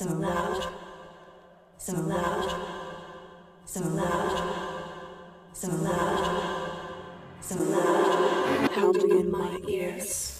so loud. So loud. So loud. So loud. So loud. Pounding in my ears.